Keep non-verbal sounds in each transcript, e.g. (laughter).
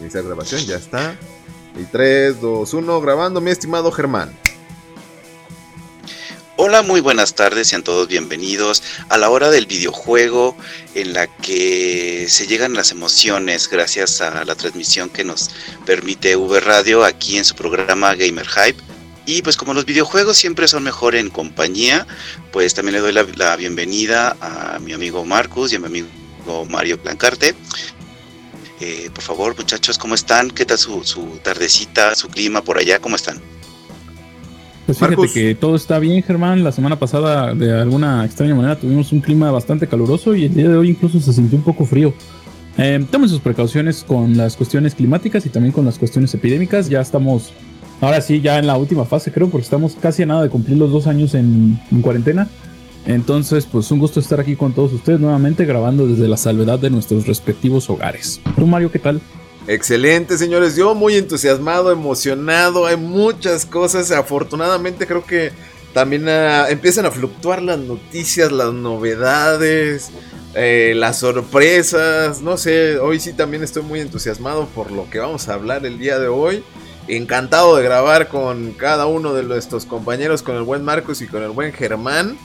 Iniciar grabación, ya está. Y 3, 2, 1, grabando, mi estimado Germán. Hola, muy buenas tardes, sean todos bienvenidos a la hora del videojuego en la que se llegan las emociones gracias a la transmisión que nos permite V Radio aquí en su programa Gamer Hype. Y pues como los videojuegos siempre son mejor en compañía, pues también le doy la, bienvenida a mi amigo Marcus y a mi amigo Mario Blancarte. Eh, por favor, muchachos, ¿cómo están? ¿Qué tal su, su tardecita, su clima por allá? ¿Cómo están? Pues fíjate que todo está bien, Germán. La semana pasada, de alguna extraña manera, tuvimos un clima bastante caluroso y el día de hoy incluso se sintió un poco frío. Eh, tomen sus precauciones con las cuestiones climáticas y también con las cuestiones epidémicas. Ya estamos, ahora sí, ya en la última fase, creo, porque estamos casi a nada de cumplir los dos años en, en cuarentena. Entonces, pues un gusto estar aquí con todos ustedes nuevamente grabando desde la salvedad de nuestros respectivos hogares. ¿Tú, Mario, qué tal? Excelente, señores. Yo muy entusiasmado, emocionado. Hay muchas cosas. Afortunadamente creo que también ah, empiezan a fluctuar las noticias, las novedades, eh, las sorpresas. No sé, hoy sí también estoy muy entusiasmado por lo que vamos a hablar el día de hoy. Encantado de grabar con cada uno de nuestros compañeros, con el buen Marcos y con el buen Germán.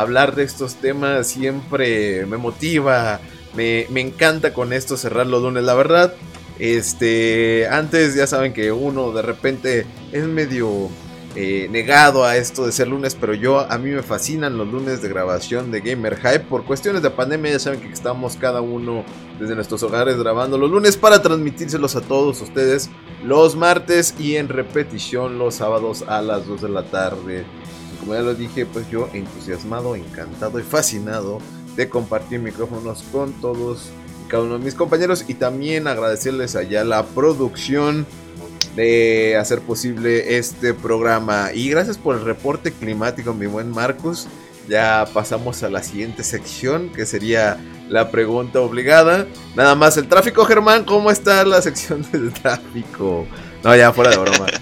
Hablar de estos temas siempre me motiva, me, me encanta con esto cerrar los lunes. La verdad, este, antes ya saben que uno de repente es medio eh, negado a esto de ser lunes, pero yo a mí me fascinan los lunes de grabación de Gamer Hype. Por cuestiones de pandemia ya saben que estamos cada uno desde nuestros hogares grabando los lunes para transmitírselos a todos ustedes los martes y en repetición los sábados a las 2 de la tarde. Como ya lo dije, pues yo entusiasmado, encantado y fascinado de compartir micrófonos con todos cada uno de mis compañeros y también agradecerles allá la producción de hacer posible este programa. Y gracias por el reporte climático, mi buen Marcos. Ya pasamos a la siguiente sección, que sería la pregunta obligada. Nada más el tráfico, Germán, ¿cómo está la sección del tráfico? No, ya fuera de broma. (laughs)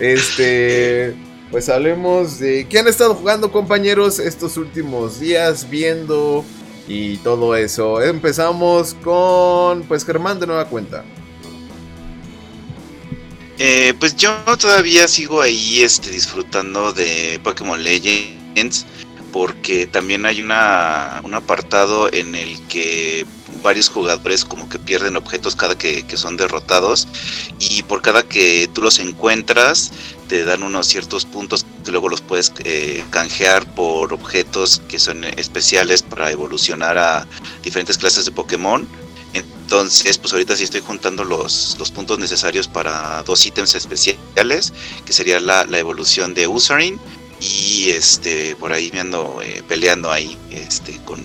Este, pues hablemos de qué han estado jugando, compañeros, estos últimos días, viendo y todo eso. Empezamos con, pues Germán de nueva cuenta. Eh, pues yo todavía sigo ahí este, disfrutando de Pokémon Legends porque también hay una, un apartado en el que varios jugadores como que pierden objetos cada que, son derrotados y por cada que tú los encuentras te dan unos ciertos puntos que luego los puedes eh, canjear por objetos que son especiales para evolucionar a diferentes clases de Pokémon. Entonces, pues ahorita sí estoy juntando los, los puntos necesarios para dos ítems especiales, que sería la, la evolución de Usarin y este por ahí me ando eh, peleando ahí este con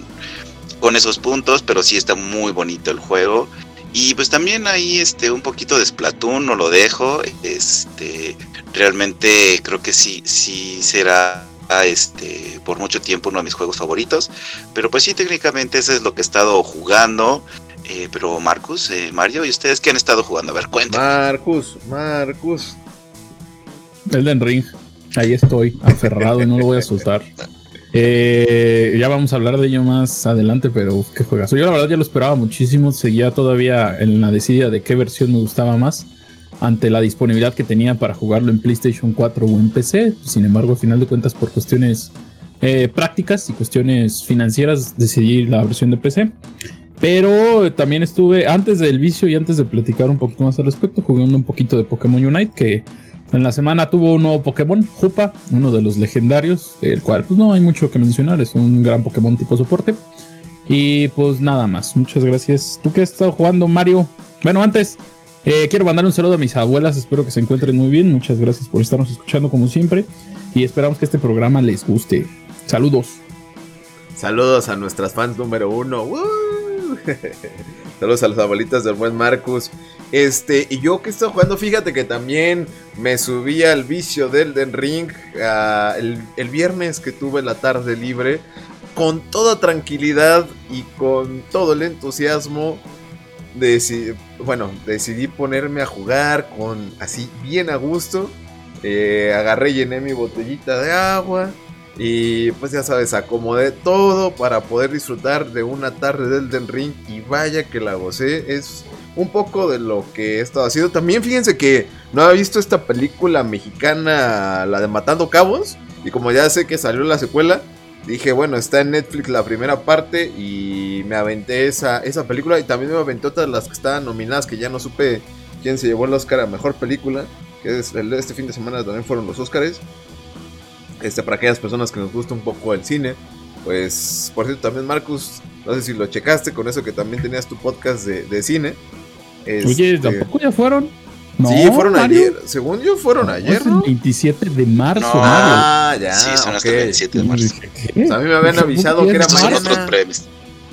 con esos puntos, pero sí está muy bonito el juego. Y pues también ahí este un poquito de Splatoon no lo dejo. Este realmente creo que sí sí será este por mucho tiempo uno de mis juegos favoritos. Pero pues sí técnicamente ese es lo que he estado jugando. Eh, pero Marcus, eh, Mario, ¿y ustedes qué han estado jugando? A ver, cuéntame. Marcus, Marcus. Elden Ring. Ahí estoy, aferrado y no lo voy a soltar. (laughs) Eh, ya vamos a hablar de ello más adelante, pero qué juegas. Yo la verdad ya lo esperaba muchísimo, seguía todavía en la decidida de qué versión me gustaba más ante la disponibilidad que tenía para jugarlo en PlayStation 4 o en PC. Sin embargo, al final de cuentas, por cuestiones eh, prácticas y cuestiones financieras, decidí la versión de PC. Pero también estuve, antes del vicio y antes de platicar un poquito más al respecto, jugando un poquito de Pokémon Unite, que en la semana tuvo un nuevo Pokémon, Jupa, uno de los legendarios, el cual pues no hay mucho que mencionar, es un gran Pokémon tipo soporte. Y pues nada más, muchas gracias. ¿Tú qué has estado jugando, Mario? Bueno, antes, eh, quiero mandar un saludo a mis abuelas, espero que se encuentren muy bien. Muchas gracias por estarnos escuchando como siempre y esperamos que este programa les guste. Saludos. Saludos a nuestras fans número uno. (laughs) Saludos a las abuelitas del buen Marcus. Este, y yo que estoy jugando, fíjate que también me subí al vicio del Den Ring ah, el, viernes que tuve la tarde libre. Con toda tranquilidad y con todo el entusiasmo. Decidí, bueno, decidí ponerme a jugar con así bien a gusto. Eh, agarré llené mi botellita de agua. Y pues ya sabes, acomodé todo para poder disfrutar de una tarde del Den Ring. Y vaya que la gocé. Es un poco de lo que he estado haciendo. También fíjense que no había visto esta película mexicana, la de Matando Cabos. Y como ya sé que salió la secuela, dije, bueno, está en Netflix la primera parte y me aventé esa, esa película. Y también me aventé otras las que estaban nominadas, que ya no supe quién se llevó el Oscar a Mejor Película. Que es este fin de semana también fueron los Oscars. Este, para aquellas personas que nos gusta un poco el cine. Pues, por cierto, también Marcus, no sé si lo checaste con eso que también tenías tu podcast de, cine. Oye, este, ¿tampoco ya fueron? sí, fueron ayer. Según yo, fueron ayer. ¿no? el 27 de marzo. No, ah, ya. Sí, son hasta el 27 de marzo. Pues a mí me habían avisado que era mañana. otros premios.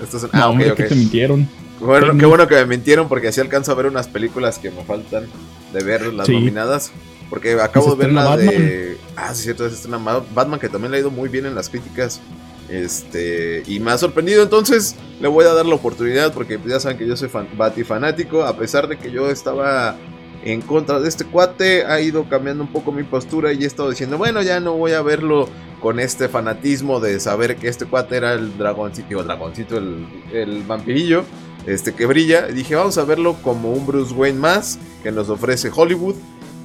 Estos son... Ah, ok, ok. te mintieron. Bueno, qué bueno que me mintieron porque así alcanzo a ver unas películas que me faltan de ver las nominadas. Porque acabo de ver la de. Ah, sí, cierto, es una Batman que también le ha ido muy bien en las críticas. Este, y me ha sorprendido, entonces le voy a dar la oportunidad porque ya saben que yo soy fan, batifanático, a pesar de que yo estaba en contra de este cuate, ha ido cambiando un poco mi postura y he estado diciendo, bueno, ya no voy a verlo con este fanatismo de saber que este cuate era el dragoncito, el dragoncito, el, el vampirillo, este que brilla. Y dije, vamos a verlo como un Bruce Wayne más que nos ofrece Hollywood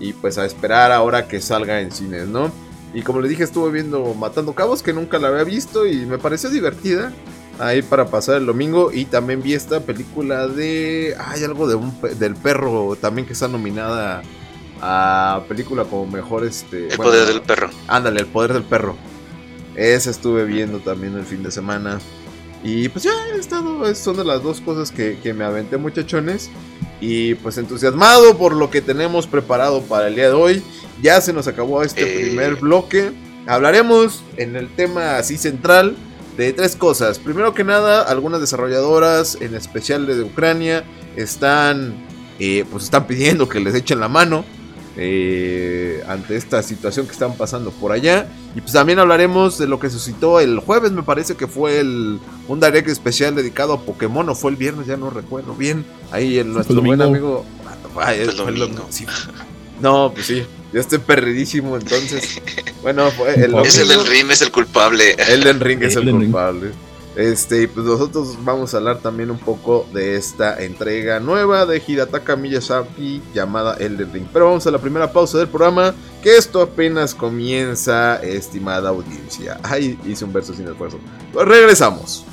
y pues a esperar ahora que salga en cines, ¿no? Y como les dije, estuve viendo Matando Cabos, que nunca la había visto y me pareció divertida. Ahí para pasar el domingo. Y también vi esta película de. Hay algo de un, del perro también que está nominada a película como mejor. Este, el poder del perro. Ándale, el poder del perro. Esa estuve viendo también el fin de semana. Y pues ya he estado. Son de las dos cosas que, que me aventé, muchachones. Y pues entusiasmado por lo que tenemos preparado para el día de hoy. Ya se nos acabó este eh. primer bloque. Hablaremos en el tema así central de tres cosas. Primero que nada, algunas desarrolladoras, en especial de Ucrania, están, eh, pues están pidiendo que les echen la mano eh, ante esta situación que están pasando por allá. Y pues también hablaremos de lo que suscitó el jueves, me parece que fue el, un direct especial dedicado a Pokémon, o fue el viernes, ya no recuerdo bien. Ahí el, nuestro buen amigo... el domingo. No, pues sí. Yo estoy perdidísimo, entonces. (laughs) Bueno, el Es el del Ring, es el culpable. El del Ring es el culpable. Este, pues nosotros vamos a hablar también un poco de esta entrega nueva de Hirataka Miyazaki llamada Elden Ring. Pero vamos a la primera pausa del programa, que esto apenas comienza, estimada audiencia. Ay, hice un verso sin esfuerzo. Pues regresamos.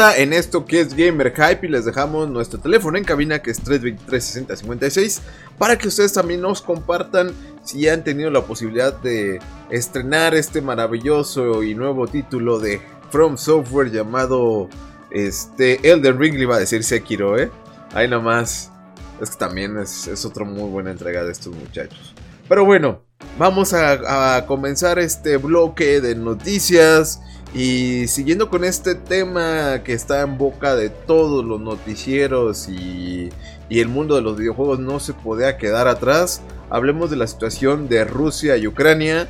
En esto que es Gamer Hype y les dejamos nuestro teléfono en cabina que es 323 para que ustedes también nos compartan si han tenido la posibilidad de estrenar este maravilloso y nuevo título de From Software llamado este Elden Ring, le iba a decir Sekiro, ¿eh? Ahí nomás. Es que también es, es otra muy buena entrega de estos muchachos. Pero bueno, vamos a comenzar este bloque de noticias y siguiendo con este tema que está en boca de todos los noticieros y, el mundo de los videojuegos no se podía quedar atrás, hablemos de la situación de Rusia y Ucrania,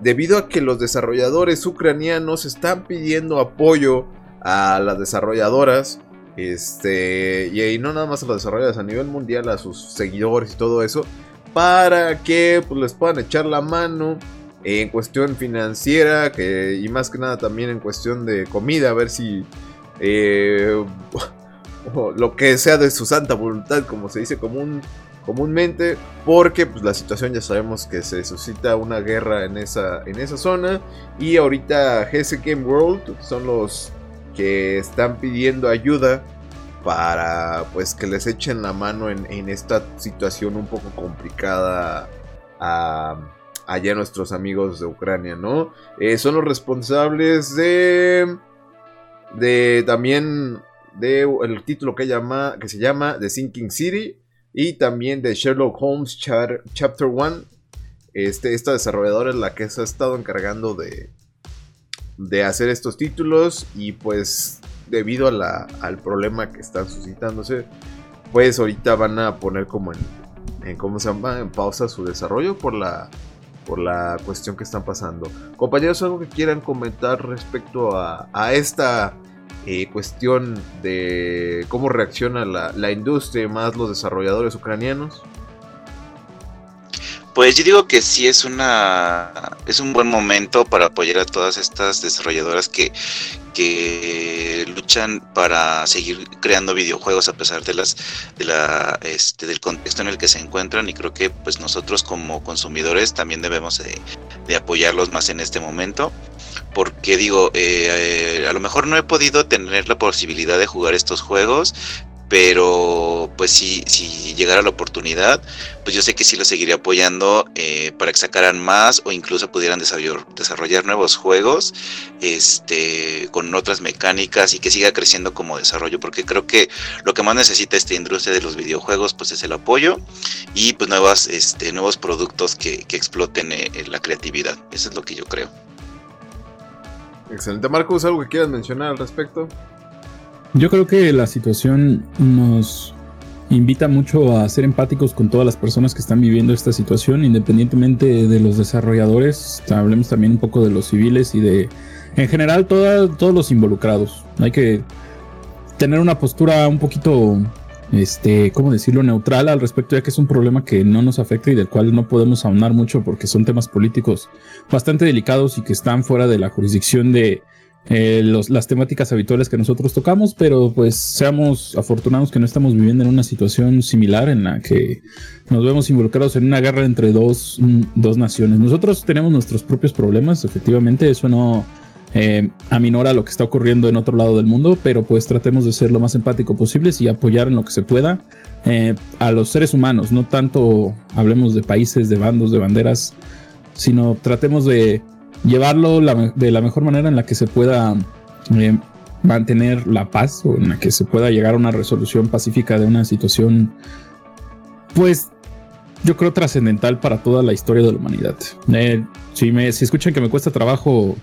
debido a que los desarrolladores ucranianos están pidiendo apoyo a las desarrolladoras, este, y, no nada más a las desarrolladoras a nivel mundial, a sus seguidores y todo eso, para que pues, les puedan echar la mano en cuestión financiera y más que nada también en cuestión de comida, a ver si eh, (laughs) lo que sea de su santa voluntad, como se dice común, comúnmente, porque pues, la situación ya sabemos que se suscita una guerra en esa, en esa zona. Y ahorita GS Game World son los que están pidiendo ayuda para pues que les echen la mano en, en esta situación un poco complicada a allá nuestros amigos de Ucrania, ¿no? Eh, son los responsables de... De también de el título que, llama, que se llama The Sinking City y también de Sherlock Holmes Chapter 1. Este, esta desarrolladora es la que se ha estado encargando de, de hacer estos títulos y pues debido a al problema que están suscitándose, pues ahorita van a poner como en, en ¿cómo se llama? En pausa su desarrollo por la por la cuestión que están pasando. Compañeros, algo que quieran comentar respecto a, esta eh, cuestión de cómo reacciona la, la industria y más los desarrolladores ucranianos. Pues yo digo que sí es una es un buen momento para apoyar a todas estas desarrolladoras que, que luchan para seguir creando videojuegos a pesar de las de la este del contexto en el que se encuentran y creo que pues nosotros como consumidores también debemos de, apoyarlos más en este momento porque digo eh, a lo mejor no he podido tener la posibilidad de jugar estos juegos pero pues si, si llegara la oportunidad, pues yo sé que sí lo seguiría apoyando eh, para que sacaran más o incluso pudieran desarrollar, nuevos juegos este, con otras mecánicas y que siga creciendo como desarrollo, porque creo que lo que más necesita esta industria de los videojuegos pues es el apoyo y pues nuevas, este, nuevos productos que, exploten eh, la creatividad. Eso es lo que yo creo. Excelente, Marcos, ¿algo que quieras mencionar al respecto? Yo creo que la situación nos invita mucho a ser empáticos con todas las personas que están viviendo esta situación, independientemente de los desarrolladores. Hablemos también un poco de los civiles y de, en general, todos los involucrados. Hay que tener una postura un poquito, este, ¿cómo decirlo?, neutral al respecto, ya que es un problema que no nos afecta y del cual no podemos aunar mucho porque son temas políticos bastante delicados y que están fuera de la jurisdicción de eh, las temáticas habituales que nosotros tocamos, pero pues seamos afortunados que no estamos viviendo en una situación similar en la que nos vemos involucrados en una guerra entre dos, mm, dos naciones. Nosotros tenemos nuestros propios problemas, efectivamente, eso no eh, aminora lo que está ocurriendo en otro lado del mundo, pero pues tratemos de ser lo más empático posible y apoyar en lo que se pueda eh, a los seres humanos, no tanto hablemos de países, de bandos, de banderas, sino tratemos de llevarlo de la mejor manera en la que se pueda eh, mantener la paz o en la que se pueda llegar a una resolución pacífica de una situación, pues yo creo trascendental para toda la historia de la humanidad. Eh, si, me, si escuchan que me cuesta trabajo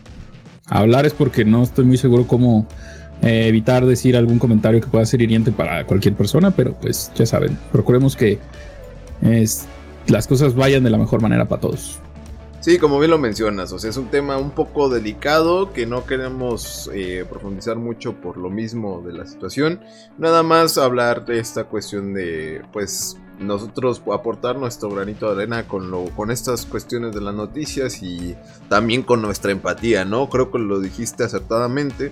hablar es porque no estoy muy seguro cómo eh, evitar decir algún comentario que pueda ser hiriente para cualquier persona, pero pues ya saben, procuremos que las cosas vayan de la mejor manera para todos. Sí, como bien lo mencionas, o sea, es un tema un poco delicado que no queremos eh, profundizar mucho por lo mismo de la situación. Nada más hablar de esta cuestión de, pues, nosotros aportar nuestro granito de arena con, lo, con estas cuestiones de las noticias y también con nuestra empatía, ¿no? Creo que lo dijiste acertadamente.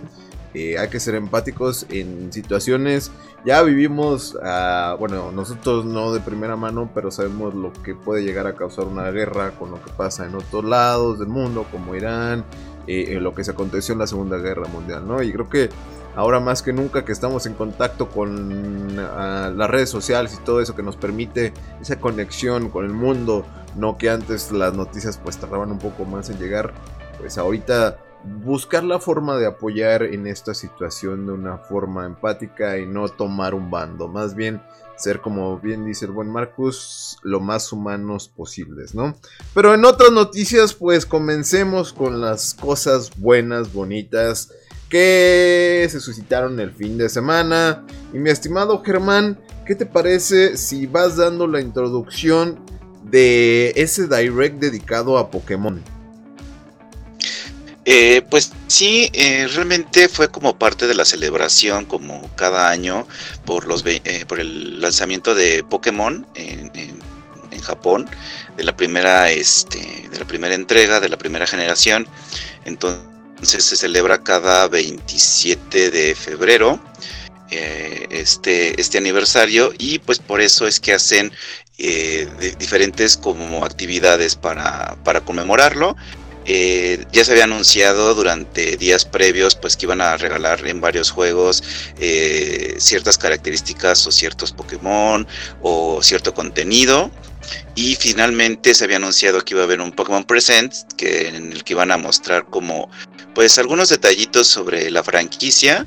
Hay que ser empáticos en situaciones. Ya vivimos, uh, bueno, nosotros no de primera mano, pero sabemos lo que puede llegar a causar una guerra con lo que pasa en otros lados del mundo, como Irán, eh, lo que se aconteció en la Segunda Guerra Mundial, ¿no? Y creo que ahora más que nunca que estamos en contacto con ah, las redes sociales y todo eso que nos permite esa conexión con el mundo, no que antes las noticias pues tardaban un poco más en llegar, pues ahorita buscar la forma de apoyar en esta situación de una forma empática y no tomar un bando, más bien ser como bien dice el buen Marcus, lo más humanos posibles, ¿no? Pero en otras noticias, pues comencemos con las cosas buenas, bonitas que se suscitaron el fin de semana. Y mi estimado Germán, ¿qué te parece si vas dando la introducción de ese direct dedicado a Pokémon? Eh, pues sí, eh, realmente fue como parte de la celebración, como cada año, por, los, eh, el lanzamiento de Pokémon en, Japón, de la, primera, este, de la primera entrega, de la primera generación. Entonces se celebra cada 27 de febrero este, este aniversario y pues por eso es que hacen diferentes como actividades para conmemorarlo eh, ya se había anunciado durante días previos pues que iban a regalar en varios juegos eh, ciertas características o ciertos Pokémon o cierto contenido. Y finalmente se había anunciado que iba a haber un Pokémon Present que en el que iban a mostrar como pues algunos detallitos sobre la franquicia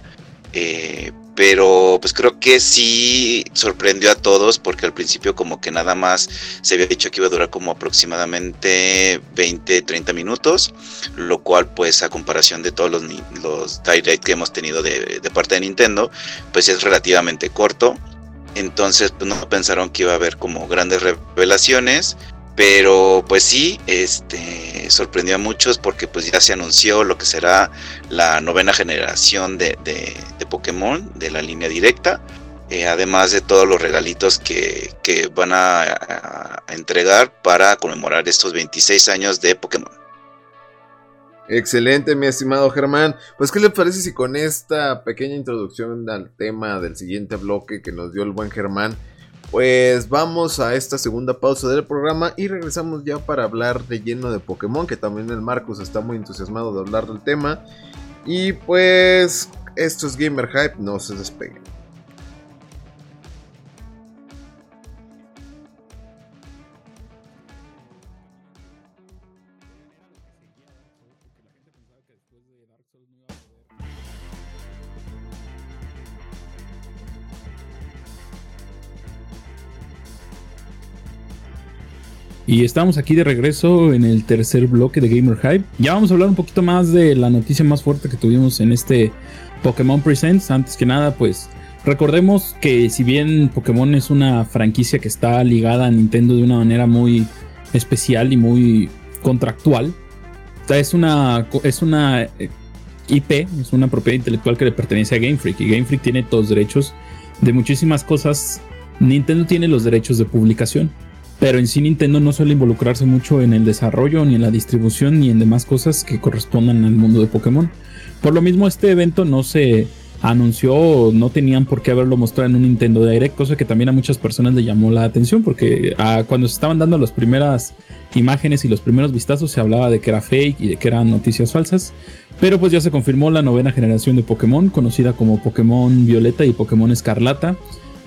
eh, pero pues creo que sí sorprendió a todos porque al principio como que nada más se había dicho que iba a durar como aproximadamente 20, 30 minutos, lo cual pues a comparación de todos los, los direct que hemos tenido de, parte de Nintendo, pues es relativamente corto. Entonces pues no pensaron que iba a haber como grandes revelaciones, Pero pues sí, este sorprendió a muchos porque pues ya se anunció lo que será la novena generación de, de, Pokémon de la línea directa. Eh, además de todos los regalitos que, que van a, a, entregar para conmemorar estos 26 años de Pokémon. Excelente, mi estimado Germán. Pues, ¿qué le parece si con esta pequeña introducción al tema del siguiente bloque que nos dio el buen Germán, pues vamos a esta segunda pausa del programa y regresamos ya para hablar de lleno de Pokémon, que también el Marcus está muy entusiasmado de hablar del tema. Y pues, esto es Gamer Hype, no se despeguen. Y estamos aquí de regreso en el tercer bloque de Gamer Hype. Ya vamos a hablar un poquito más de la noticia más fuerte que tuvimos en este Pokémon Presents. Antes que nada, pues recordemos que si bien Pokémon es una franquicia que está ligada a Nintendo de una manera muy especial y muy contractual, es una, es una eh, IP, es una propiedad intelectual que le pertenece a Game Freak. Y Game Freak tiene todos los derechos de muchísimas cosas. Nintendo tiene los derechos de publicación. Pero en sí Nintendo no suele involucrarse mucho en el desarrollo, ni en la distribución, ni en demás cosas que correspondan al mundo de Pokémon. Por lo mismo este evento no se anunció, no tenían por qué haberlo mostrado en un Nintendo Direct, cosa que también a muchas personas le llamó la atención, porque ah, cuando se estaban dando las primeras imágenes y los primeros vistazos se hablaba de que era fake y de que eran noticias falsas. Pero pues ya se confirmó la novena generación de Pokémon, conocida como Pokémon Violeta y Pokémon Escarlata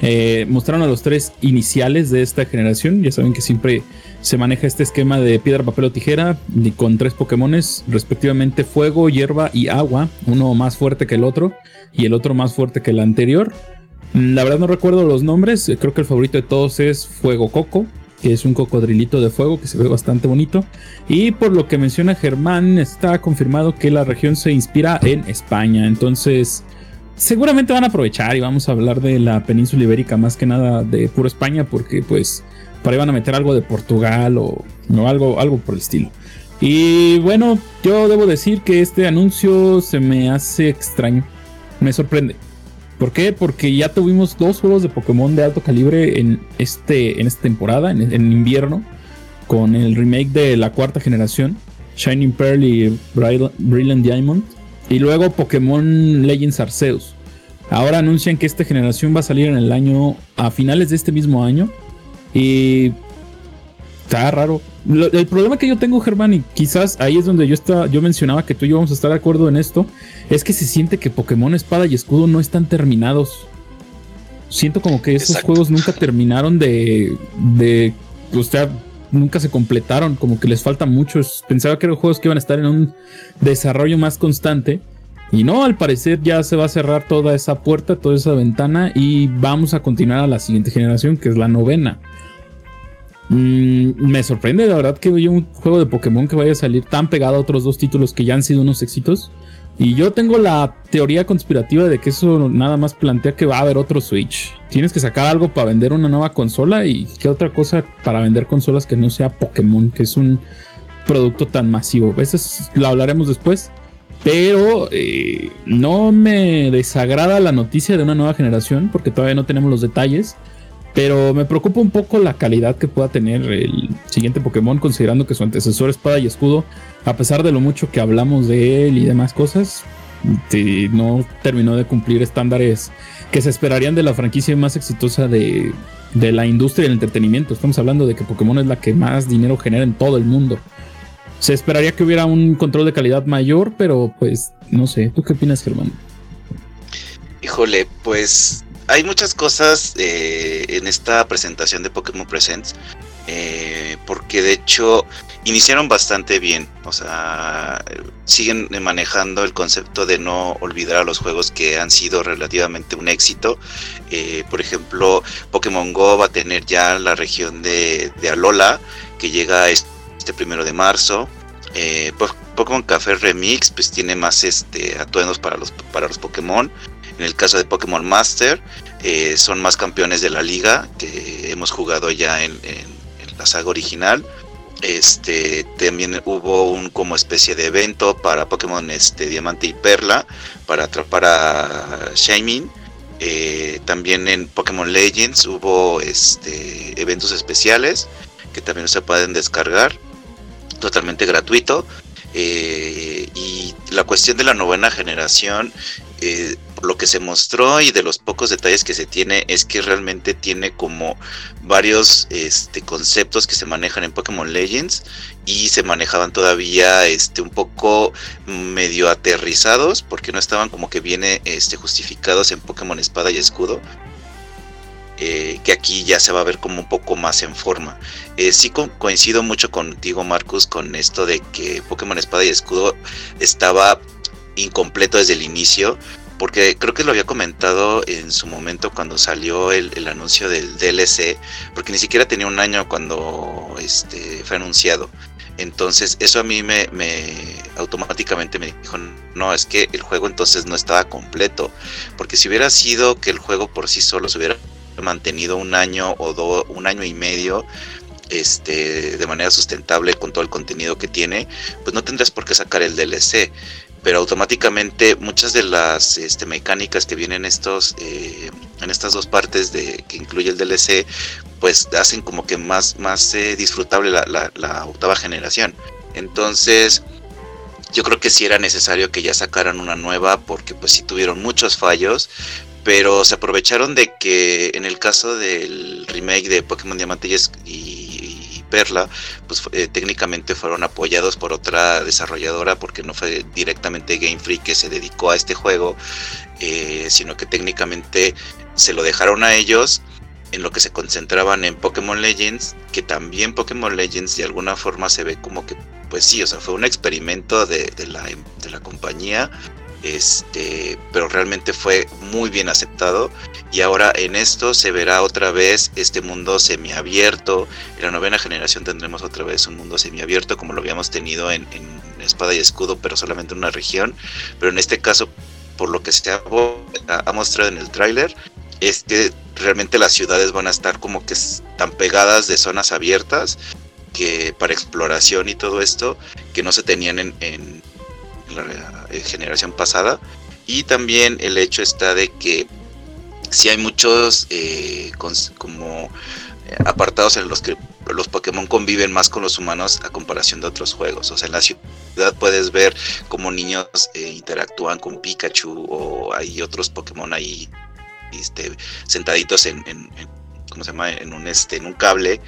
eh, mostraron a los tres iniciales de esta generación. Ya saben que siempre se maneja este esquema de piedra, papel o tijera con tres Pokémones, respectivamente fuego, hierba y agua. Uno más fuerte que el otro y el otro más fuerte que el anterior. La verdad no recuerdo los nombres. Creo que el favorito de todos es Fuego Coco, que es un cocodrilito de fuego que se ve bastante bonito. Y por lo que menciona Germán, está confirmado que la región se inspira en España. Entonces seguramente van a aprovechar y vamos a hablar de la península ibérica más que nada de puro España porque pues por ahí van a meter algo de Portugal o, algo, algo por el estilo. Y bueno, yo debo decir que este anuncio se me hace extraño, me sorprende. ¿Por qué? Porque ya tuvimos dos juegos de Pokémon de alto calibre en, este, en esta temporada, en, en invierno, con el remake de la cuarta generación, Shining Pearl y Brilliant Diamond y luego Pokémon Legends Arceus. Ahora anuncian que esta generación va a salir en el año, a finales de este mismo año. Y está raro. el problema que yo tengo, Germán, y quizás ahí es donde yo, está, yo mencionaba que tú y yo vamos a estar de acuerdo en esto, es que se siente que Pokémon Espada y Escudo no están terminados. Siento como que esos juegos nunca terminaron de, de, o sea, nunca se completaron, como que les falta mucho. Pensaba que eran juegos que iban a estar en un desarrollo más constante. Y no, al parecer ya se va a cerrar toda esa puerta, toda esa ventana y vamos a continuar a la siguiente generación, que es la novena. Mm, me sorprende, la verdad, que un juego de Pokémon que vaya a salir tan pegado a otros dos títulos que ya han sido unos éxitos. Y yo tengo la teoría conspirativa de que eso nada más plantea que va a haber otro Switch. Tienes que sacar algo para vender una nueva consola y qué otra cosa para vender consolas que no sea Pokémon, que es un producto tan masivo. Eso lo hablaremos después. Pero eh, no me desagrada la noticia de una nueva generación porque todavía no tenemos los detalles. Pero me preocupa un poco la calidad que pueda tener el siguiente Pokémon, considerando que su antecesor Espada y Escudo, a pesar de lo mucho que hablamos de él y demás cosas, no terminó de cumplir estándares que se esperarían de la franquicia más exitosa de, de la industria del entretenimiento. Estamos hablando de que Pokémon es la que más dinero genera en todo el mundo. Se esperaría que hubiera un control de calidad mayor, pero pues no sé. ¿Tú qué opinas, Germán? Híjole, pues hay muchas cosas eh, en esta presentación de Pokémon Presents. Eh, porque de hecho iniciaron bastante bien. O sea, siguen manejando el concepto de no olvidar a los juegos que han sido relativamente un éxito. Eh, por ejemplo, Pokémon Go va a tener ya la región de, Alola, que llega este primero de marzo. Pokémon Café Remix, pues tiene más este atuendos para los, para los Pokémon. En el caso de Pokémon Master, eh, son más campeones de la liga que hemos jugado ya en, la saga original. Este también hubo un como especie de evento para Pokémon este, Diamante y Perla para atrapar a Shaymin. Eh, también en Pokémon Legends hubo este, eventos especiales que también se pueden descargar totalmente gratuito. Eh, y la cuestión de la novena generación, lo que se mostró y de los pocos detalles que se tiene, es que realmente tiene como varios este, conceptos que se manejan en Pokémon Legends y se manejaban todavía este, un poco medio aterrizados porque no estaban como que bien este, justificados en Pokémon Espada y Escudo. Eh, que aquí ya se va a ver como un poco más en forma. Eh, sí coincido mucho contigo, Marcus, con esto de que Pokémon Espada y Escudo estaba incompleto desde el inicio, porque creo que lo había comentado en su momento cuando salió el, anuncio del DLC, porque ni siquiera tenía un año cuando este, fue anunciado. Entonces eso a mí me, automáticamente me dijo, no, es que el juego entonces no estaba completo, porque si hubiera sido que el juego por sí solo se hubiera mantenido un año o dos, un año y medio este, de manera sustentable con todo el contenido que tiene, pues no tendrás por qué sacar el DLC. Pero automáticamente muchas de las este, mecánicas que vienen estos, eh, en estas dos partes de, que incluye el DLC, pues hacen como que más, más eh, disfrutable la, octava generación. Entonces, yo creo que sí era necesario que ya sacaran una nueva porque pues sí tuvieron muchos fallos, pero se aprovecharon de que en el caso del remake de Pokémon Diamante y, Perla, pues eh, técnicamente fueron apoyados por otra desarrolladora porque no fue directamente Game Freak que se dedicó a este juego, eh, sino que técnicamente se lo dejaron a ellos en lo que se concentraban en Pokémon Legends, que también Pokémon Legends de alguna forma se ve como que, pues sí, o sea, fue un experimento de, la, de la compañía este, pero realmente fue muy bien aceptado y ahora en esto se verá otra vez este mundo semiabierto. En la novena generación tendremos otra vez un mundo semiabierto como lo habíamos tenido en, Espada y Escudo, pero solamente en una región. Pero en este caso, por lo que se ha, mostrado en el tráiler, es que realmente las ciudades van a estar como que tan pegadas de zonas abiertas que para exploración y todo esto que no se tenían en la eh, generación pasada. Y también el hecho está de que si hay muchos eh, como eh, apartados en los que los Pokémon conviven más con los humanos a comparación de otros juegos. O sea, en la ciudad puedes ver cómo niños interactúan con Pikachu o hay otros Pokémon ahí este, sentaditos en ¿cómo se llama? En un, este, en un cable,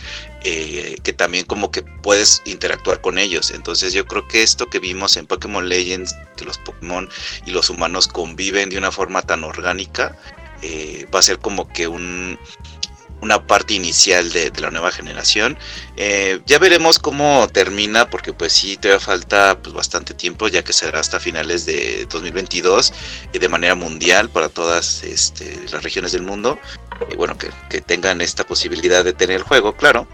eh, que también como que puedes interactuar con ellos. Entonces yo creo que esto que vimos en Pokémon Legends, que los Pokémon y los humanos conviven de una forma tan orgánica, eh, va a ser como que un, una parte inicial de, la nueva generación. Eh, ya veremos cómo termina, porque pues sí, todavía falta pues, bastante tiempo, ya que será hasta finales de 2022 y de manera mundial para todas este, las regiones del mundo. Y bueno, que, tengan esta posibilidad de tener el juego, claro.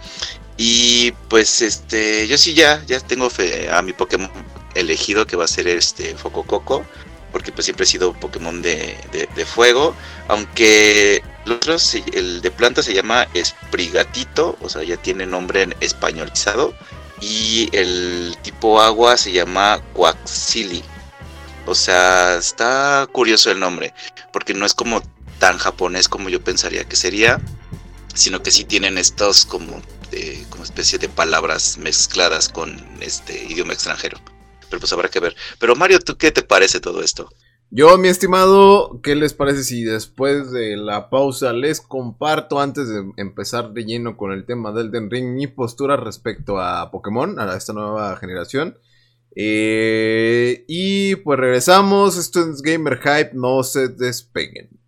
Y pues este, yo sí ya, ya tengo fe a mi Pokémon elegido que va a ser este Foco Coco porque pues siempre he sido Pokémon de, de, fuego, aunque el otro, el de planta se llama Esprigatito, o sea, ya tiene nombre en españolizado, y el tipo agua se llama Quaxili. O sea, está curioso el nombre, porque no es como tan japonés como yo pensaría que sería, sino que sí tienen estos como, como especie de palabras mezcladas con este idioma extranjero pero pues habrá que ver. Pero Mario, ¿tú qué te parece todo esto? Yo, mi estimado, ¿qué les parece si después de la pausa les comparto antes de empezar de lleno con el tema del Den Ring mi postura respecto a Pokémon, a esta nueva generación? Eh, y pues regresamos, esto es Gamer Hype, no se despeguen.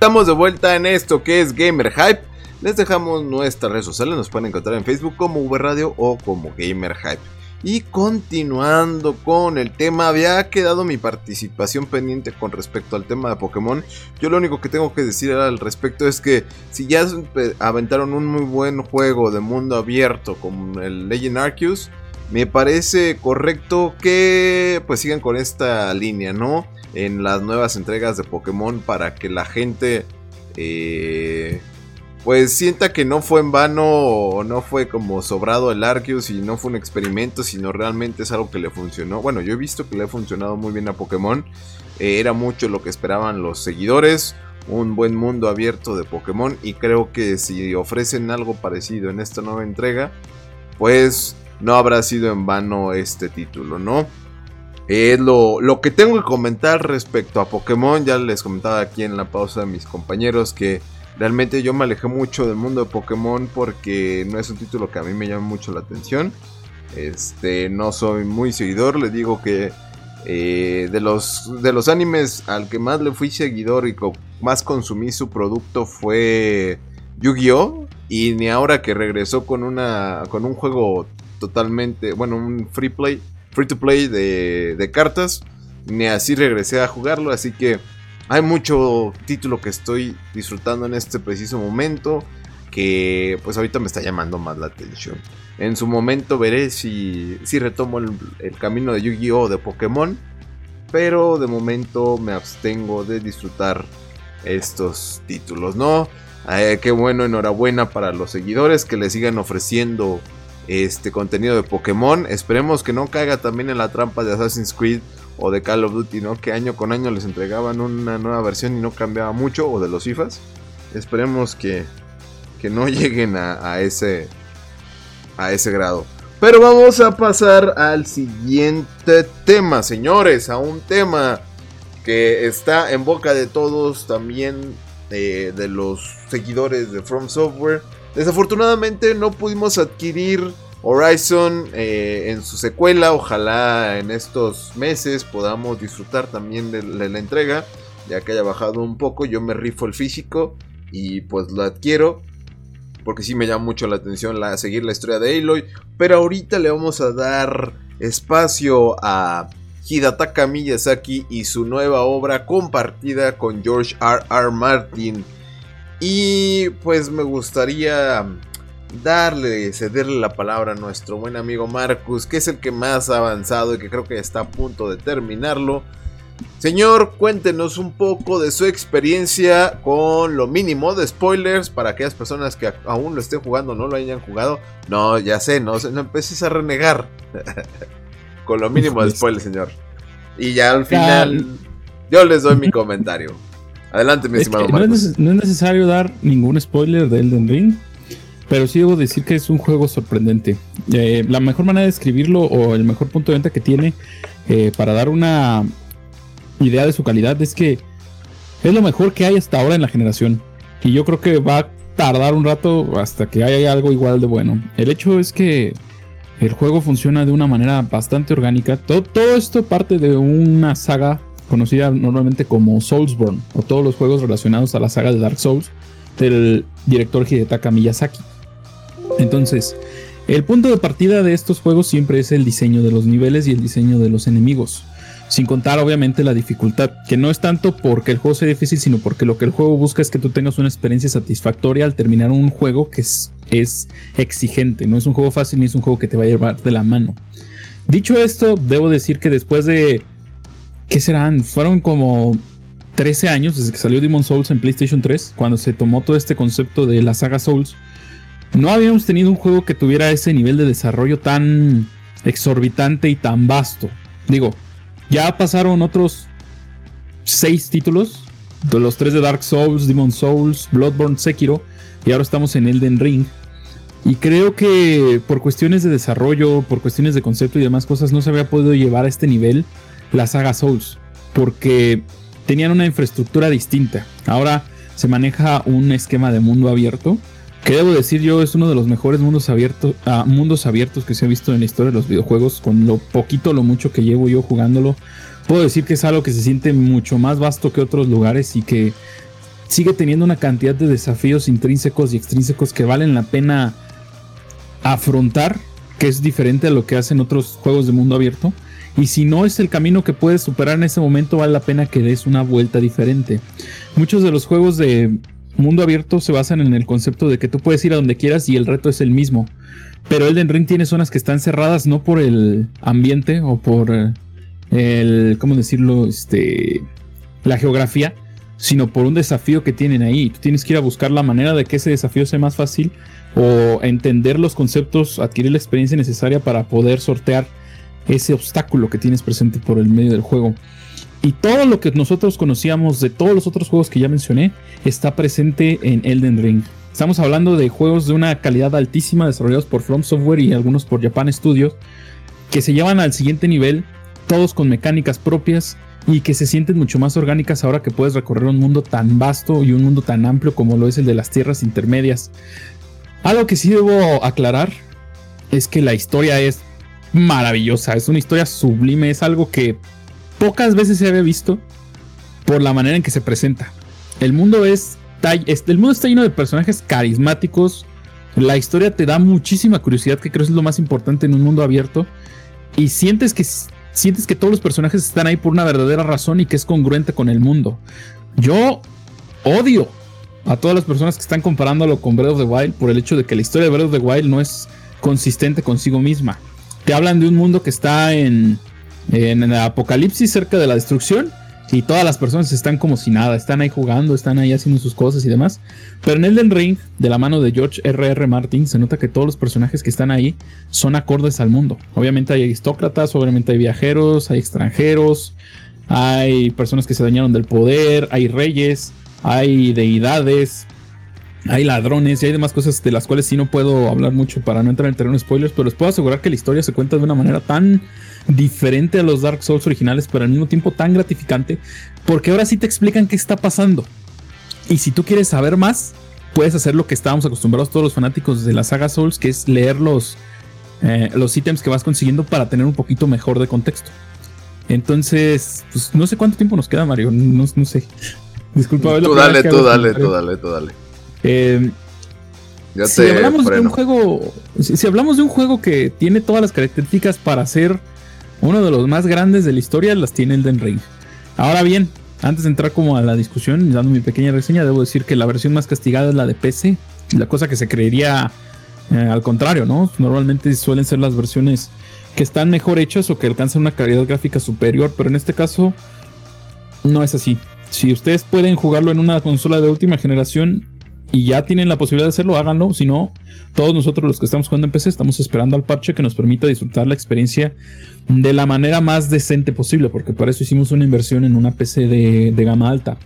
Estamos de vuelta en esto que es Gamer Hype. Les dejamos nuestras redes sociales, nos pueden encontrar en Facebook como V Radio o como Gamer Hype. Y continuando con el tema, había quedado mi participación pendiente con respecto al tema de Pokémon. Yo lo único que tengo que decir al respecto es que si ya aventaron un muy buen juego de mundo abierto como el Legend Arceus, me parece correcto que pues sigan con esta línea, ¿no? En las nuevas entregas de Pokémon para que la gente eh, pues sienta que no fue en vano no fue como sobrado el Arceus y no fue un experimento, sino realmente es algo que le funcionó. Bueno, yo he visto que le ha funcionado muy bien a Pokémon. Eh, era mucho lo que esperaban los seguidores. Un buen mundo abierto de Pokémon. Y creo que si ofrecen algo parecido en esta nueva entrega, pues no habrá sido en vano este título, ¿no? Eh, lo, lo que tengo que comentar respecto a Pokémon, ya les comentaba aquí en la pausa a mis compañeros que Realmente yo me alejé mucho del mundo de Pokémon porque no es un título que a mí me llama mucho la atención. Este, no soy muy seguidor, le digo que eh, de, los, de los animes al que más le fui seguidor y más consumí su producto fue Yu-Gi-Oh! Y ni ahora que regresó con, una, con un juego totalmente, bueno, un free play, free to play de, de cartas, ni así regresé a jugarlo, así que hay mucho título que estoy disfrutando en este preciso momento que pues ahorita me está llamando más la atención. En su momento veré si, si retomo el, camino de Yu-Gi-Oh! de Pokémon. Pero de momento me abstengo de disfrutar estos títulos, ¿no? Eh, qué bueno, enhorabuena para los seguidores que le sigan ofreciendo este contenido de Pokémon. Esperemos que no caiga también en la trampa de Assassin's Creed o de Call of Duty, ¿no? Que año con año les entregaban una nueva versión y no cambiaba mucho, o de los FIFAs. Esperemos que, que no (laughs) lleguen a, ese, a ese grado. Pero vamos a pasar al siguiente tema, señores, a un tema que está en boca de todos también eh, de los seguidores de From Software. Desafortunadamente no pudimos adquirir Horizon eh, en su secuela, ojalá en estos meses podamos disfrutar también de, la entrega, ya que haya bajado un poco, yo me rifo el físico y pues lo adquiero, porque sí me llama mucho la atención la, seguir la historia de Aloy, pero ahorita le vamos a dar espacio a Hidataka Miyazaki y su nueva obra compartida con George R. R. Martin. Y pues me gustaría darle, cederle la palabra a nuestro buen amigo Marcus, que es el que más ha avanzado y que creo que está a punto de terminarlo. Señor, cuéntenos un poco de su experiencia con lo mínimo de spoilers para aquellas personas que aún lo estén jugando o no lo hayan jugado. No, ya sé, no, no empieces a renegar. (laughs) con lo mínimo de spoilers, señor. Y ya al final yo les doy mi comentario. Adelante, mi estimado. No es, necesario dar ningún spoiler de Elden Ring. Pero sí debo decir que es un juego sorprendente. Eh, la mejor manera de describirlo o el mejor punto de venta que tiene eh, para dar una idea de su calidad es que es lo mejor que hay hasta ahora en la generación. Y yo creo que va a tardar un rato hasta que haya algo igual de bueno. El hecho es que el juego funciona de una manera bastante orgánica. Todo, todo esto parte de una saga conocida normalmente como Soulsborne o todos los juegos relacionados a la saga de Dark Souls del director Hidetaka Miyazaki. Entonces, el punto de partida de estos juegos siempre es el diseño de los niveles y el diseño de los enemigos. Sin contar obviamente la dificultad, que no es tanto porque el juego sea difícil, sino porque lo que el juego busca es que tú tengas una experiencia satisfactoria al terminar un juego que es, es exigente. No es un juego fácil ni es un juego que te va a llevar de la mano. Dicho esto, debo decir que después de... ¿Qué serán? Fueron como 13 años desde que salió Demon Souls en PlayStation 3, cuando se tomó todo este concepto de la saga Souls no habíamos tenido un juego que tuviera ese nivel de desarrollo tan exorbitante y tan vasto. Digo, ya pasaron otros seis títulos, de los tres de Dark Souls, Demon Souls, Bloodborne, Sekiro, y ahora estamos en Elden Ring. Y creo que por cuestiones de desarrollo, por cuestiones de concepto y demás cosas, no se había podido llevar a este nivel la saga Souls, porque tenían una infraestructura distinta. Ahora se maneja un esquema de mundo abierto que debo decir yo es uno de los mejores mundos abiertos, ah, mundos abiertos que se ha visto en la historia de los videojuegos. Con lo poquito, lo mucho que llevo yo jugándolo, puedo decir que es algo que se siente mucho más vasto que otros lugares y que sigue teniendo una cantidad de desafíos intrínsecos y extrínsecos que valen la pena afrontar que es diferente a lo que hacen otros juegos de mundo abierto. Y si no es el camino que puedes superar en ese momento, vale la pena que des una vuelta diferente. Muchos de los juegos de mundo abierto se basan en el concepto de que tú puedes ir a donde quieras y el reto es el mismo. Pero Elden Ring tiene zonas que están cerradas no por el ambiente o por eh, el, ¿cómo decirlo? Este, la geografía, sino por un desafío que tienen ahí. Tú tienes que ir a buscar la manera de que ese desafío sea más fácil o entender los conceptos, adquirir la experiencia necesaria para poder sortear ese obstáculo que tienes presente por el medio del juego. Y todo lo que nosotros conocíamos de todos los otros juegos que ya mencioné está presente en Elden Ring. Estamos hablando de juegos de una calidad altísima desarrollados por From Software y algunos por Japan Studios que se llevan al siguiente nivel, todos con mecánicas propias y que se sienten mucho más orgánicas ahora que puedes recorrer un mundo tan vasto y un mundo tan amplio como lo es el de las tierras intermedias. Algo que sí debo aclarar es que la historia es maravillosa, es una historia sublime, es algo que pocas veces se había visto por la manera en que se presenta. El mundo es, el mundo está lleno de personajes carismáticos. La historia te da muchísima curiosidad, que creo es lo más importante en un mundo abierto. Y sientes que, sientes que todos los personajes están ahí por una verdadera razón y que es congruente con el mundo. Yo odio a todas las personas que están comparándolo con Breath of the Wild por el hecho de que la historia de Breath of the Wild no es consistente consigo misma. Te hablan de un mundo que está en, en el apocalipsis cerca de la destrucción y todas las personas están como si nada, están ahí jugando, están ahí haciendo sus cosas y demás. Pero en Elden Ring, de la mano de George R.R. R. Martin, se nota que todos los personajes que están ahí son acordes al mundo. Obviamente hay aristócratas, obviamente hay viajeros, hay extranjeros, hay personas que se dañaron del poder, hay reyes, hay deidades, hay ladrones y hay demás cosas de las cuales sí no puedo hablar mucho para no entrar en terreno spoilers, pero les puedo asegurar que la historia se cuenta de una manera tan diferente a los Dark Souls originales, pero al mismo tiempo tan gratificante, porque ahora sí te explican qué está pasando. Y si tú quieres saber más, puedes hacer lo que estábamos acostumbrados todos los fanáticos de la saga Souls, que es leer los, eh, los ítems que vas consiguiendo para tener un poquito mejor de contexto. Entonces, pues no sé cuánto tiempo nos queda, Mario, no, no sé. Disculpa. Tú dale, tú dale, tú dale, tú dale. Eh, si hablamos de un juego, si, hablamos de un juego que tiene todas las características para ser uno de los más grandes de la historia, las tiene Elden Ring. Ahora bien, antes de entrar como a la discusión, dando mi pequeña reseña, debo decir que la versión más castigada es la de PC, la cosa que se creería eh, al contrario, ¿no? Normalmente suelen ser las versiones que están mejor hechas o que alcanzan una calidad gráfica superior, pero en este caso no es así. Si ustedes pueden jugarlo en una consola de última generación, y ya tienen la posibilidad de hacerlo, háganlo. Si no, todos nosotros los que estamos jugando en PC estamos esperando al parche que nos permita disfrutar la experiencia de la manera más decente posible, porque para eso hicimos una inversión en una PC de, gama alta.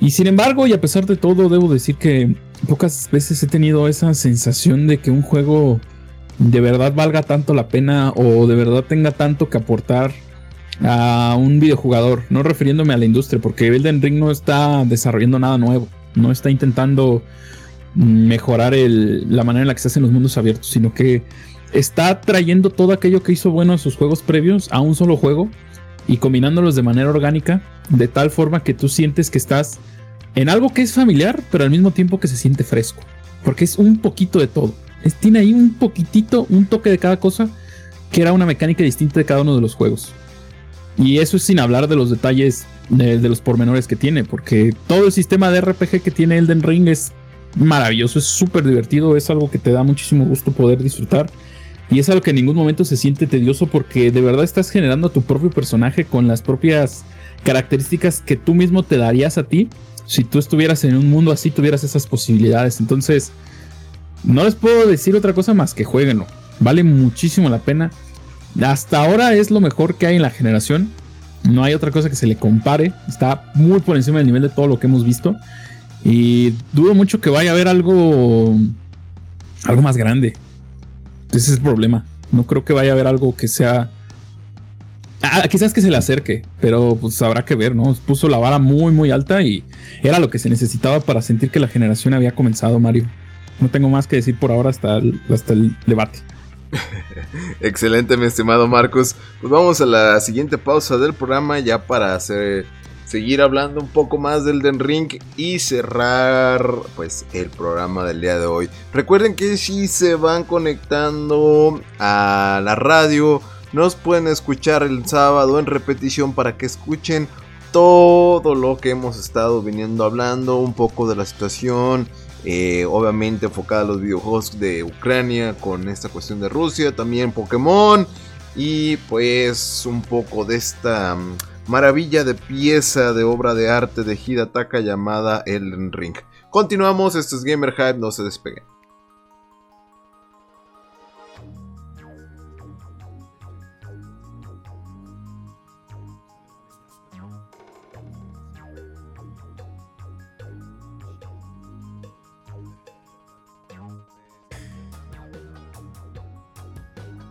Y sin embargo, y a pesar de todo, debo decir que pocas veces he tenido esa sensación de que un juego de verdad valga tanto la pena o de verdad tenga tanto que aportar a un videojugador, no refiriéndome a la industria, porque Elden Ring no está desarrollando nada nuevo no está intentando mejorar la manera en la que se hacen los mundos abiertos, sino que está trayendo todo aquello que hizo bueno en sus juegos previos a un solo juego y combinándolos de manera orgánica, de tal forma que tú sientes que estás en algo que es familiar, pero al mismo tiempo que se siente fresco, porque es un poquito de todo. tiene ahí un poquitito, un toque de cada cosa, que era una mecánica distinta de cada uno de los juegos. Y eso es sin hablar de los detalles de, los pormenores que tiene, porque todo el sistema de RPG que tiene Elden Ring es maravilloso, es súper divertido, es algo que te da muchísimo gusto poder disfrutar. Y es algo que en ningún momento se siente tedioso porque de verdad estás generando a tu propio personaje con las propias características que tú mismo te darías a ti. Si tú estuvieras en un mundo así, tuvieras esas posibilidades. Entonces, no les puedo decir otra cosa más que jueguenlo. Vale muchísimo la pena. Hasta ahora es lo mejor que hay en la generación. No hay otra cosa que se le compare. Está muy por encima del nivel de todo lo que hemos visto. Y dudo mucho que vaya a haber algo. Algo más grande. Ese es el problema. No creo que vaya a haber algo que sea. Ah, quizás que se le acerque, pero pues habrá que ver, ¿no? Puso la vara muy, muy alta y era lo que se necesitaba para sentir que la generación había comenzado, Mario. No tengo más que decir por ahora hasta hasta el debate. (laughs) Excelente, mi estimado Marcos. Pues vamos a la siguiente pausa del programa ya para seguir hablando un poco más del Den Ring y cerrar pues el programa del día de hoy. Recuerden que si se van conectando a la radio, nos pueden escuchar el sábado en repetición para que escuchen todo lo que hemos estado viniendo hablando, un poco de la situación, eh, obviamente enfocada a los videojuegos de Ucrania con esta cuestión de Rusia, también Pokémon y pues un poco de esta mm, maravilla de pieza de obra de arte de Hidetaka llamada Elden Ring. Continuamos, esto es Gamer Hype, no se despeguen.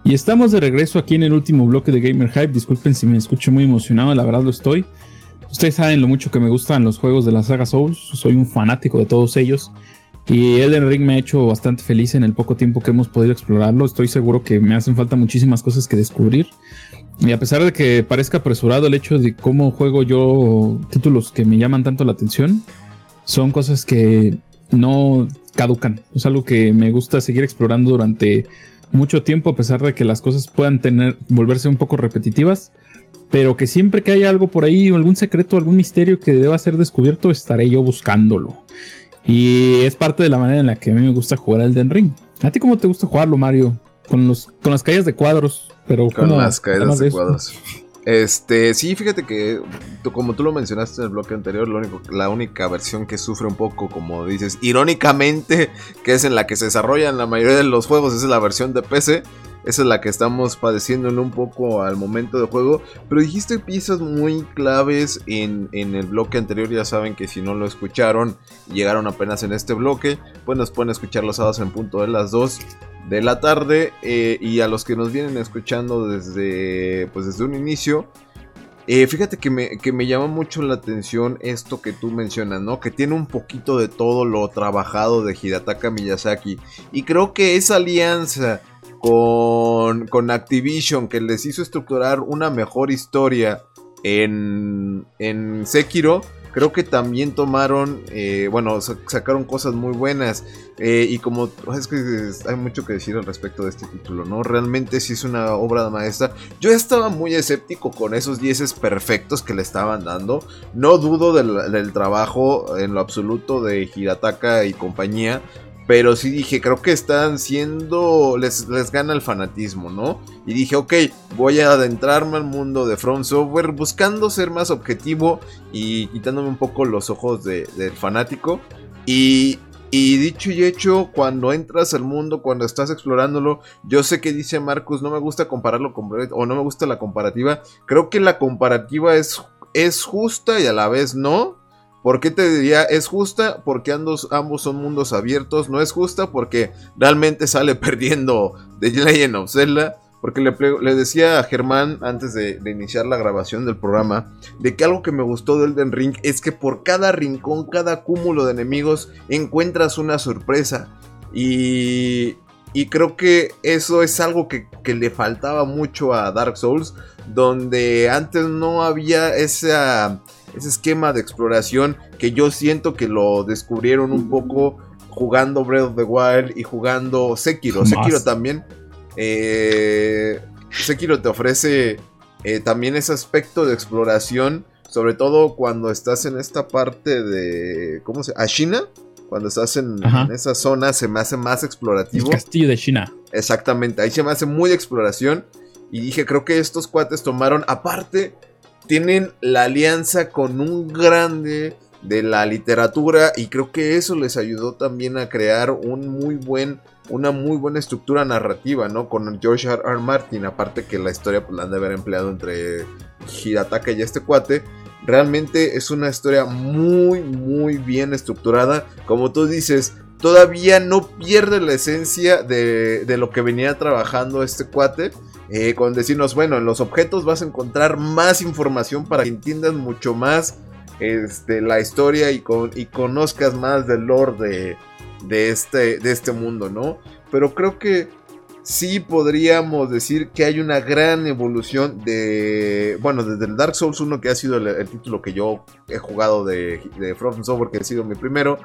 Y estamos de regreso aquí en el último bloque de Gamer Hype. Disculpen si me escucho muy emocionado, la verdad lo estoy. Ustedes saben lo mucho que me gustan los juegos de la saga Souls. Soy un fanático de todos ellos. Y Elden Ring me ha hecho bastante feliz en el poco tiempo que hemos podido explorarlo. Estoy seguro que me hacen falta muchísimas cosas que descubrir. Y a pesar de que parezca apresurado el hecho de cómo juego yo títulos que me llaman tanto la atención, son cosas que no caducan. Es algo que me gusta seguir explorando durante mucho tiempo, a pesar de que las cosas puedan tener, volverse un poco repetitivas, pero que siempre que haya algo por ahí, algún secreto, algún misterio que deba ser descubierto, estaré yo buscándolo. Y es parte de la manera en la que a mí me gusta jugar al Den Ring. ¿A ti cómo te gusta jugarlo, Mario? Con, los, con las calles de cuadros, pero con las caídas de cuadros. Este, sí, fíjate que como tú lo mencionaste en el bloque anterior, la única versión que sufre un poco, como dices, irónicamente, que es en la que se desarrollan la mayoría de los juegos, es la versión de PC. Esa es la que estamos padeciendo en un poco al momento de juego. Pero dijiste piezas muy claves en, en, el bloque anterior. Ya saben que si no lo escucharon, llegaron apenas en este bloque. Pues nos pueden escuchar los sábados en punto de las 2 de la tarde eh, y a los que nos vienen escuchando desde, pues desde un inicio. Eh, fíjate que me, que me llama mucho la atención esto que tú mencionas, ¿no? Que tiene un poquito de todo lo trabajado de Hidataka Miyazaki. Y creo que esa alianza con, con Activision que les hizo estructurar una mejor historia en, en Sekiro creo que también tomaron, eh, bueno, sacaron cosas muy buenas. Eh, y como es que hay mucho que decir al respecto de este título, ¿no? Realmente sí es una obra maestra. Yo estaba muy escéptico con esos 10 perfectos que le estaban dando. No dudo del, del trabajo en lo absoluto de Hirataka y compañía. Pero sí dije, creo que están siendo. Les, les gana el fanatismo, ¿no? Y dije, ok, voy a adentrarme al mundo de From Software buscando ser más objetivo y quitándome un poco los ojos del fanático. Y, y dicho y hecho, cuando entras al mundo, cuando estás explorándolo, yo sé que dice Marcus, no me gusta compararlo con o no me gusta la comparativa. Creo que la comparativa es, es justa y a la vez no. ¿Por qué te diría es justa? Porque ambos, ambos son mundos abiertos. No es justa porque realmente sale (laughs) perdiendo The Legend of Zelda. Porque le, le decía a Germán antes de, iniciar la grabación del programa de que algo que me gustó del Den Ring es que por cada rincón, cada cúmulo de enemigos encuentras una sorpresa. Y, y creo que eso es algo que, le faltaba mucho a Dark Souls, donde antes no había esa ese esquema de exploración que yo siento que lo descubrieron un poco jugando Breath of the Wild y jugando Sekiro. Sekiro también. Eh, Sekiro te ofrece eh, también ese aspecto de exploración, sobre todo cuando estás en esta parte de. ¿Cómo se Ashina. Cuando estás en, esa zona se me hace más explorativo. El castillo de China. Exactamente, ahí se me hace muy exploración. Y dije, creo que estos cuates tomaron, aparte, tienen la alianza con un grande de la literatura y creo que eso les ayudó también a crear una muy buena estructura narrativa, ¿no? Con George R. R. Martin, aparte que la historia pues, la han de haber empleado entre Hirataka y este cuate. Realmente es una historia muy, muy bien estructurada. Como tú dices, todavía no pierde la esencia de lo que venía trabajando este cuate. Eh, con decirnos, bueno, en los objetos vas a encontrar más información para que entiendas mucho más este, la historia y, con, y conozcas más del lore de, de, este, de este mundo, ¿no? Pero creo que sí podríamos decir que hay una gran evolución de, bueno, desde el Dark Souls 1, que ha sido el, título que yo he jugado de, de From Software, que ha sido mi primero.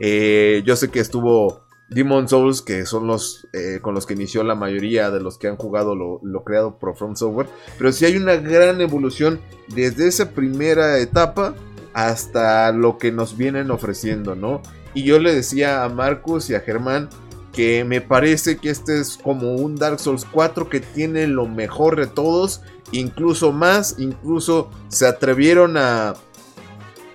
Eh, yo sé que estuvo Demon Souls, que son los eh, con los que inició la mayoría de los que han jugado lo, creado por From Software. Pero sí hay una gran evolución desde esa primera etapa hasta lo que nos vienen ofreciendo, ¿no? Y yo le decía a Marcus y a Germán que me parece que este es como un Dark Souls 4 que tiene lo mejor de todos, incluso más, incluso se atrevieron a,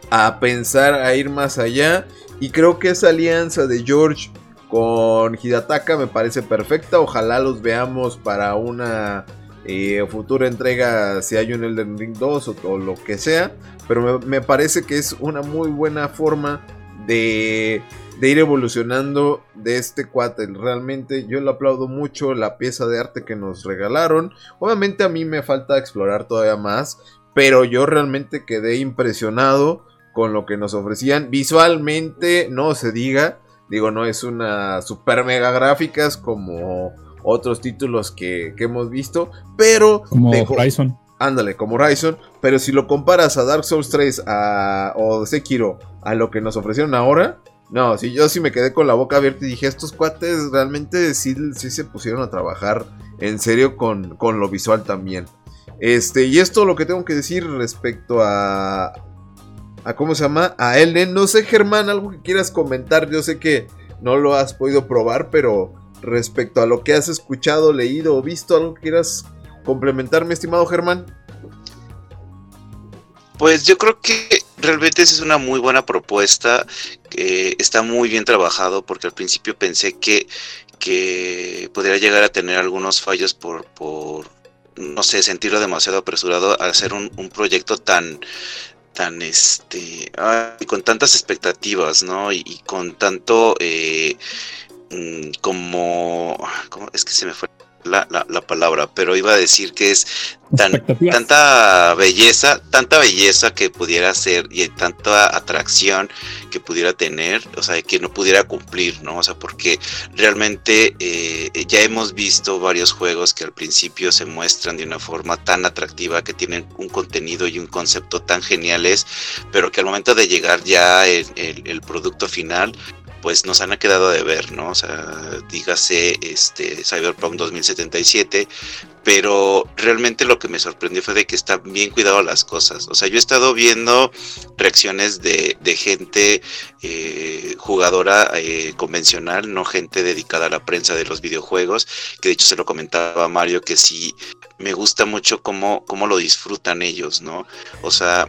a pensar a ir más allá y creo que esa alianza de George con Hidataka me parece perfecta, ojalá los veamos para una eh, futura entrega si hay un Elden Ring 2 o, lo que sea, pero me, parece que es una muy buena forma de de ir evolucionando de este cuate. Realmente yo le aplaudo mucho la pieza de arte que nos regalaron. Obviamente a mí me falta explorar todavía más, pero yo realmente quedé impresionado con lo que nos ofrecían. Visualmente, no se diga, digo, no es una super mega gráficas como otros títulos que, hemos visto, pero... Como Horizon. Ándale, como Horizon, pero si lo comparas a Dark Souls 3 a, o Sekiro a lo que nos ofrecieron ahora, no, sí, yo sí me quedé con la boca abierta y dije, estos cuates realmente sí, sí se pusieron a trabajar en serio con, con, lo visual también. Este, y esto lo que tengo que decir respecto a, a ¿cómo se llama? A Elden. No sé, Germán, algo que quieras comentar. Yo sé que no lo has podido probar, pero respecto a lo que has escuchado, leído o visto, algo que quieras complementar, mi estimado Germán. Pues yo creo que realmente esa es una muy buena propuesta, está muy bien trabajado porque al principio pensé que, que podría llegar a tener algunos fallos por, por no sé, sentirlo demasiado apresurado al hacer un, proyecto tan tan este con tantas expectativas no y, con tanto eh, mm, como, como es que se me fue la, la, palabra, pero iba a decir que es tan, tanta belleza, tanta belleza que pudiera ser y tanta atracción que pudiera tener, o sea, que no pudiera cumplir, ¿no? O sea, porque realmente eh, ya hemos visto varios juegos que al principio se muestran de una forma tan atractiva, que tienen un contenido y un concepto tan geniales, pero que al momento de llegar ya el, el producto final, pues nos han quedado de ver, ¿no? O sea, dígase este Cyberpunk 2077, pero realmente lo que me sorprendió fue de que están bien cuidado las cosas. O sea, yo he estado viendo reacciones de, gente eh, jugadora eh, convencional, no gente dedicada a la prensa de los videojuegos, que de hecho se lo comentaba a Mario que sí me gusta mucho cómo, cómo lo disfrutan ellos, ¿no? O sea,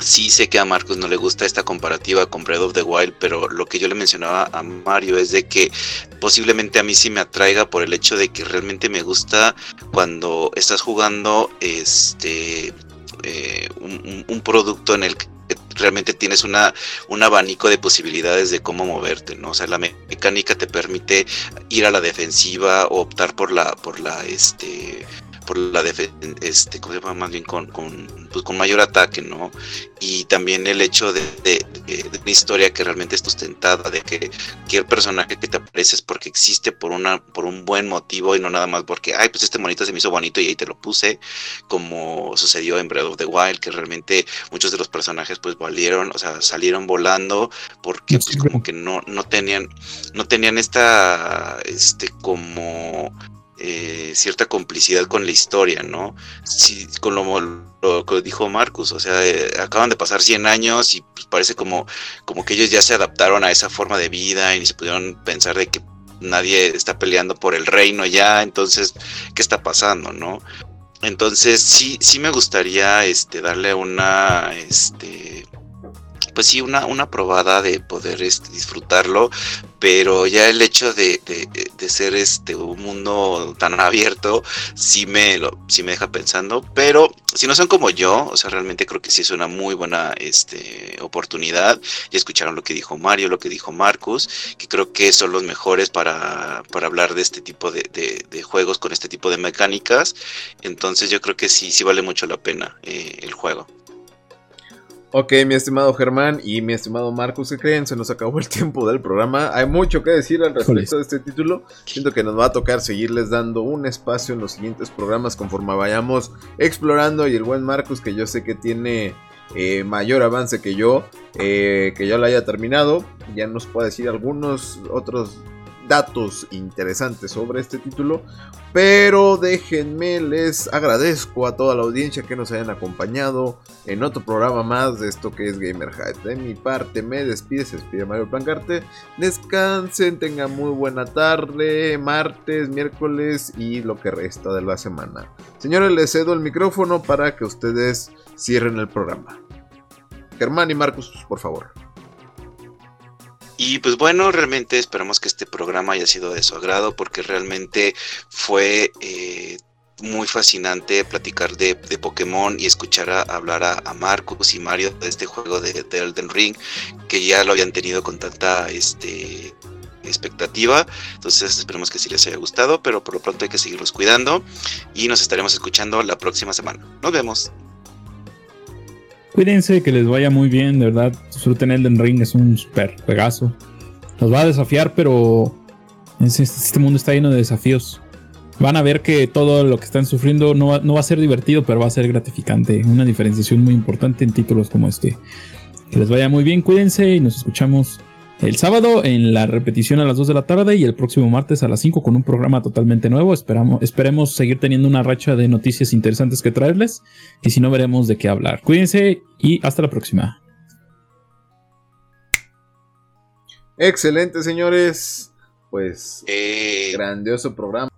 sí sé que a Marcos no le gusta esta comparativa con Breath of the Wild, pero lo que yo le mencionaba a Mario es de que posiblemente a mí sí me atraiga por el hecho de que realmente me gusta cuando estás jugando este eh, un, producto en el que realmente tienes una, un abanico de posibilidades de cómo moverte, ¿no? O sea, la mecánica te permite ir a la defensiva o optar por la, por la, este, por la este, ¿cómo se llama? Más bien con, con, pues con mayor ataque, ¿no? Y también el hecho de, de, una historia que realmente es sustentada, de que cualquier personaje que te aparece es porque existe por, una, por un buen motivo y no nada más porque, ay, pues este monito se me hizo bonito y ahí te lo puse, como sucedió en Breath of the Wild, que realmente muchos de los personajes pues valieron, o sea, salieron volando porque pues, como que no, no tenían, no tenían esta, este, como eh, cierta complicidad con la historia, ¿no? Sí, con lo, que dijo Marcus, o sea, eh, acaban de pasar 100 años y pues, parece como, como que ellos ya se adaptaron a esa forma de vida y se pudieron pensar de que nadie está peleando por el reino ya, entonces, ¿qué está pasando, no? Entonces, sí, sí me gustaría este, darle una, este, pues sí, una, una probada de poder este, disfrutarlo, pero ya el hecho de, ser este un mundo tan abierto sí me lo sí me deja pensando pero si no son como yo o sea realmente creo que sí es una muy buena este oportunidad y escucharon lo que dijo Mario lo que dijo Marcus que creo que son los mejores para, hablar de este tipo de, juegos con este tipo de mecánicas entonces yo creo que sí sí vale mucho la pena eh, el juego Ok, mi estimado Germán y mi estimado Marcus, ¿qué creen? Se nos acabó el tiempo del programa. Hay mucho que decir al respecto de este título. Siento que nos va a tocar seguirles dando un espacio en los siguientes programas conforme vayamos explorando. Y el buen Marcus, que yo sé que tiene eh, mayor avance que yo, eh, que ya lo haya terminado, ya nos puede decir algunos otros datos interesantes sobre este título. Pero déjenme, les agradezco a toda la audiencia que nos hayan acompañado en otro programa más de esto que es Gamer De mi parte, me despide, se despide Mario Plancarte. Descansen, tengan muy buena tarde, martes, miércoles y lo que resta de la semana. Señores, les cedo el micrófono para que ustedes cierren el programa. Germán y Marcos, por favor. Y pues bueno, realmente esperamos que este programa haya sido de su agrado porque realmente fue eh, muy fascinante platicar de, Pokémon y escuchar a, hablar a, Marcus y Mario de este juego de, Elden Ring que ya lo habían tenido con tanta este, expectativa. Entonces esperemos que sí les haya gustado, pero por lo pronto hay que seguirlos cuidando y nos estaremos escuchando la próxima semana. Nos vemos. Cuídense, que les vaya muy bien, de verdad. Disfruten Elden Ring, es un super pegazo. Nos va a desafiar, pero este mundo está lleno de desafíos. Van a ver que todo lo que están sufriendo no va, no va a ser divertido, pero va a ser gratificante. Una diferenciación muy importante en títulos como este. Que les vaya muy bien, cuídense y nos escuchamos el sábado en la repetición a las 2 de la tarde y el próximo martes a las 5 con un programa totalmente nuevo. Esperamos, esperemos seguir teniendo una racha de noticias interesantes que traerles y si no veremos de qué hablar. Cuídense y hasta la próxima. Excelente, señores. Pues eh. grandioso programa.